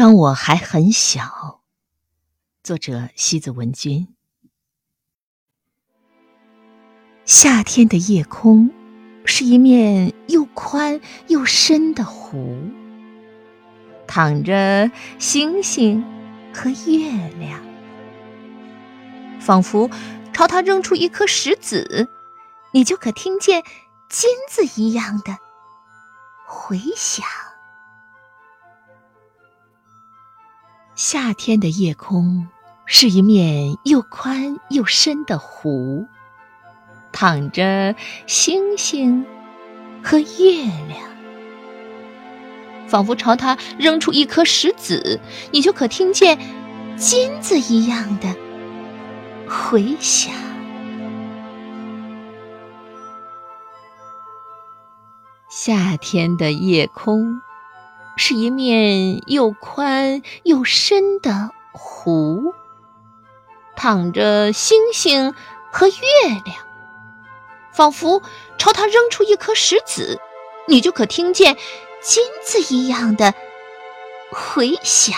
当我还很小，作者西子文君。夏天的夜空是一面又宽又深的湖，躺着星星和月亮，仿佛朝它扔出一颗石子，你就可听见金子一样的回响。夏天的夜空是一面又宽又深的湖，躺着星星和月亮，仿佛朝它扔出一颗石子，你就可听见金子一样的回响。夏天的夜空。是一面又宽又深的湖，躺着星星和月亮，仿佛朝它扔出一颗石子，你就可听见金子一样的回响。